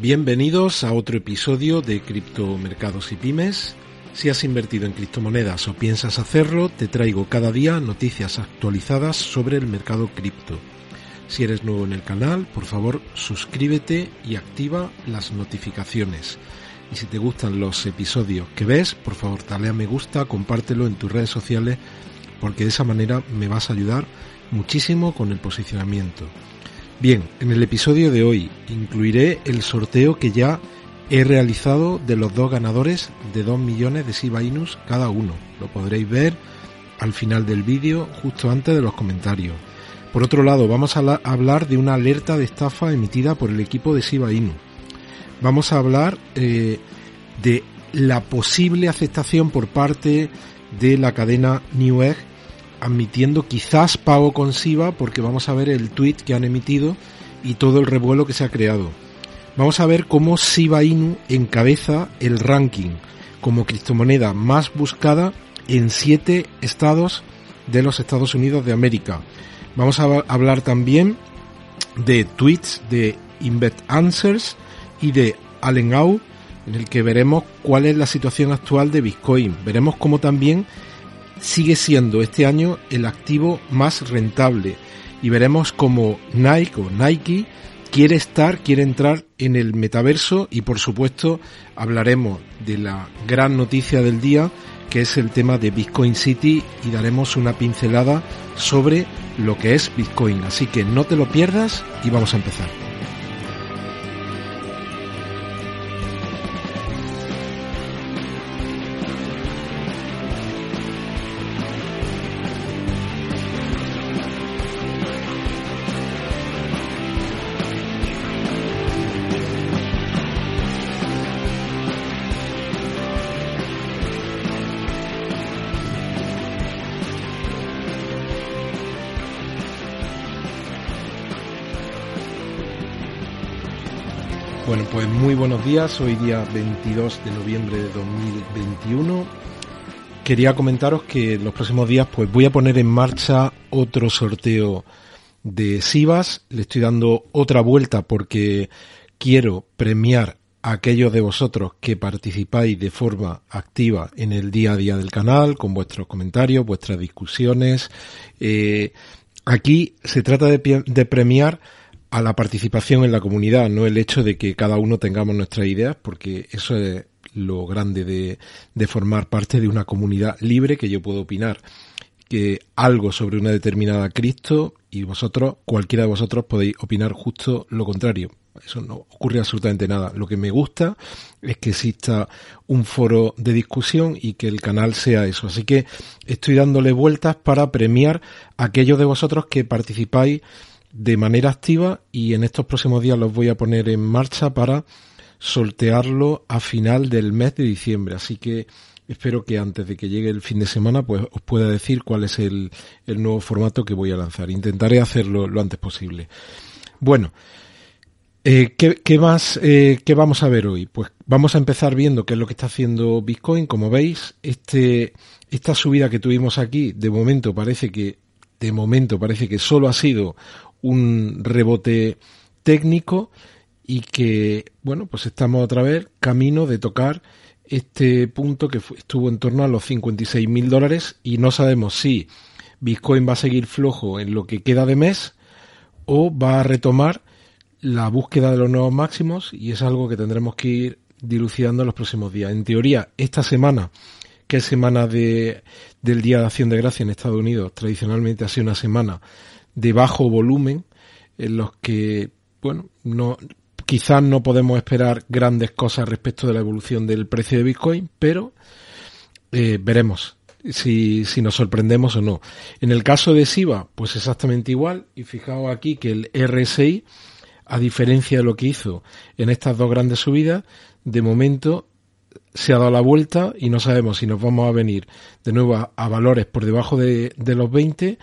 Bienvenidos a otro episodio de Criptomercados y Pymes. Si has invertido en criptomonedas o piensas hacerlo, te traigo cada día noticias actualizadas sobre el mercado cripto. Si eres nuevo en el canal, por favor suscríbete y activa las notificaciones. Y si te gustan los episodios que ves, por favor dale a me gusta, compártelo en tus redes sociales, porque de esa manera me vas a ayudar muchísimo con el posicionamiento. Bien, en el episodio de hoy incluiré el sorteo que ya he realizado de los dos ganadores de 2 millones de Shiba Inus cada uno. Lo podréis ver al final del vídeo, justo antes de los comentarios. Por otro lado, vamos a hablar de una alerta de estafa emitida por el equipo de Shiba Inu. Vamos a hablar eh, de la posible aceptación por parte de la cadena Newegg admitiendo quizás pago con SIVA porque vamos a ver el tweet que han emitido y todo el revuelo que se ha creado. Vamos a ver cómo Shiba Inu encabeza el ranking como criptomoneda más buscada en siete estados de los Estados Unidos de América. Vamos a hablar también de tweets de Invest Answers y de Allen Au, en el que veremos cuál es la situación actual de Bitcoin. Veremos cómo también sigue siendo este año el activo más rentable y veremos cómo Nike o Nike quiere estar, quiere entrar en el metaverso y por supuesto hablaremos de la gran noticia del día que es el tema de Bitcoin City y daremos una pincelada sobre lo que es Bitcoin. Así que no te lo pierdas y vamos a empezar. Bueno, pues muy buenos días. Hoy día 22 de noviembre de 2021. Quería comentaros que los próximos días pues voy a poner en marcha otro sorteo de Sivas. Le estoy dando otra vuelta porque quiero premiar a aquellos de vosotros que participáis de forma activa en el día a día del canal, con vuestros comentarios, vuestras discusiones. Eh, aquí se trata de premiar a la participación en la comunidad, no el hecho de que cada uno tengamos nuestras ideas, porque eso es lo grande de, formar parte de una comunidad libre que yo puedo opinar que algo sobre una determinada Cristo y vosotros, cualquiera de vosotros podéis opinar justo lo contrario. Eso no ocurre absolutamente nada. Lo que me gusta es que exista un foro de discusión y que el canal sea eso. Así que estoy dándole vueltas para premiar a aquellos de vosotros que participáis de manera activa y en estos próximos días los voy a poner en marcha para sortearlo a final del mes de diciembre. Así que espero que antes de que llegue el fin de semana pues os pueda decir cuál es el, el nuevo formato que voy a lanzar. Intentaré hacerlo lo antes posible. Bueno, eh, ¿qué, ¿qué, más eh, qué vamos a ver hoy? Pues vamos a empezar viendo qué es lo que está haciendo Bitcoin. Como veis, este, esta subida que tuvimos aquí, de momento parece que de momento parece que solo ha sido un rebote técnico y que, bueno, pues estamos otra vez camino de tocar este punto que estuvo en torno a los 56 mil dólares y no sabemos si Bitcoin va a seguir flojo en lo que queda de mes o va a retomar la búsqueda de los nuevos máximos y es algo que tendremos que ir dilucidando en los próximos días. En teoría, esta semana, que es semana de, del Día de Acción de Gracia en Estados Unidos, tradicionalmente ha sido una semana de bajo volumen en los que, bueno, no, quizás no podemos esperar grandes cosas respecto de la evolución del precio de Bitcoin, pero eh, veremos si, si nos sorprendemos o no. En el caso de SIVA, pues exactamente igual, y fijaos aquí que el RSI a diferencia de lo que hizo en estas dos grandes subidas, de momento se ha dado la vuelta y no sabemos si nos vamos a venir de nuevo a, valores por debajo de, de, los 20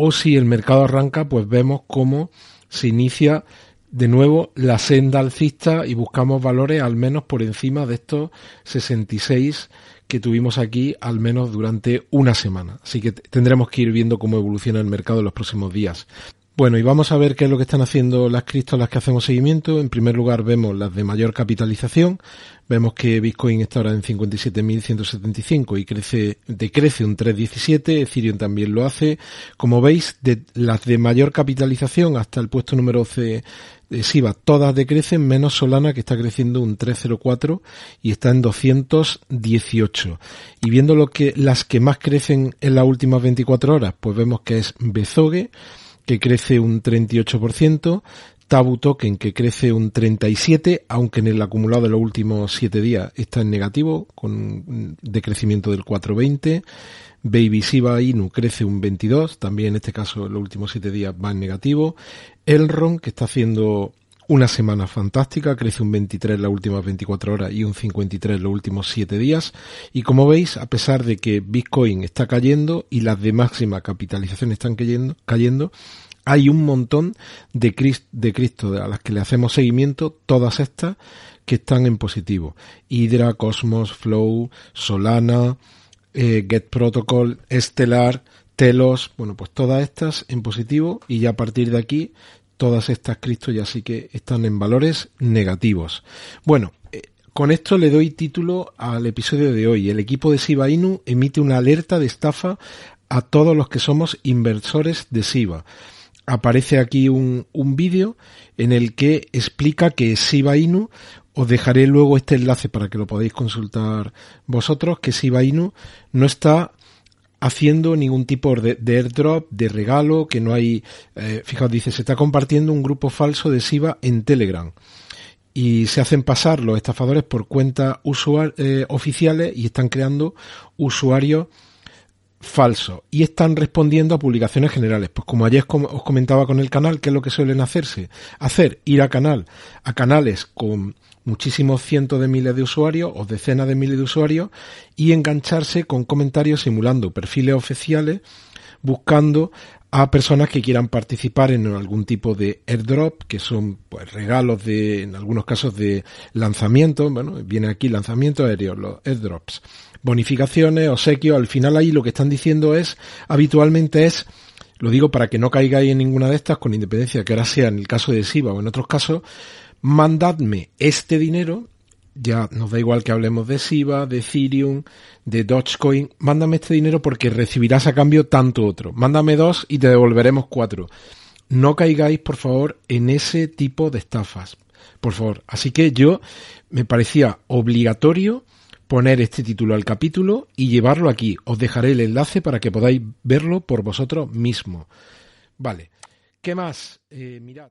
o si el mercado arranca, pues vemos cómo se inicia de nuevo la senda alcista y buscamos valores al menos por encima de estos 66 que tuvimos aquí al menos durante una semana. Así que tendremos que ir viendo cómo evoluciona el mercado en los próximos días. Bueno, y vamos a ver qué es lo que están haciendo las criptos a las que hacemos seguimiento. En primer lugar, vemos las de mayor capitalización. Vemos que Bitcoin está ahora en 57.175 y crece, decrece un 3.17. Ethereum también lo hace. Como veis, de las de mayor capitalización hasta el puesto número 11 de SIVA, todas decrecen, menos Solana que está creciendo un 3.04 y está en 218. Y viendo lo que, las que más crecen en las últimas 24 horas, pues vemos que es Bezoge, que crece un 38%, Tabu Token que crece un 37, aunque en el acumulado de los últimos 7 días está en negativo, con un decrecimiento del 420. Baby Shiba Inu crece un 22, también en este caso en los últimos 7 días va en negativo. Elron, que está haciendo una semana fantástica, crece un 23 en las últimas 24 horas y un 53 en los últimos 7 días. Y como veis, a pesar de que Bitcoin está cayendo y las de máxima capitalización están cayendo, hay un montón de, de Cristo a las que le hacemos seguimiento, todas estas que están en positivo. Hydra, Cosmos, Flow, Solana, eh, Get Protocol, Estelar, Telos, bueno, pues todas estas en positivo y ya a partir de aquí todas estas Cristo ya sí que están en valores negativos. Bueno, eh, con esto le doy título al episodio de hoy. El equipo de Siba Inu emite una alerta de estafa a todos los que somos inversores de Siba aparece aquí un, un vídeo en el que explica que Shiba Inu, os dejaré luego este enlace para que lo podáis consultar vosotros, que Shiba Inu no está haciendo ningún tipo de, airdrop, de regalo, que no hay, eh, fijaos, dice, se está compartiendo un grupo falso de Shiba en Telegram. Y se hacen pasar los estafadores por cuentas eh, oficiales y están creando usuarios falso y están respondiendo a publicaciones generales. Pues como ayer os comentaba con el canal, ¿qué es lo que suelen hacerse? Hacer, ir a canal, a canales con muchísimos cientos de miles de usuarios o decenas de miles de usuarios y engancharse con comentarios simulando perfiles oficiales buscando a personas que quieran participar en algún tipo de airdrop, que son pues regalos de, en algunos casos de lanzamiento, bueno, viene aquí lanzamiento aéreo, los airdrops. Bonificaciones, obsequios, al final ahí lo que están diciendo es, habitualmente es, lo digo para que no caigáis en ninguna de estas, con independencia que ahora sea en el caso de SIVA o en otros casos, mandadme este dinero, ya nos da igual que hablemos de SIVA, de Ethereum, de Dogecoin, mándame este dinero porque recibirás a cambio tanto otro. Mándame dos y te devolveremos cuatro. No caigáis, por favor, en ese tipo de estafas. Por favor. Así que yo me parecía obligatorio poner este título al capítulo y llevarlo aquí. Os dejaré el enlace para que podáis verlo por vosotros mismos. Vale. ¿Qué más? Eh, mirad.